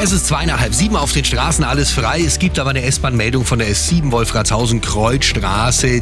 Es ist zweieinhalb sieben auf den Straßen, alles frei. Es gibt aber eine S-Bahn-Meldung von der S7 Wolfratshausen Kreuzstraße.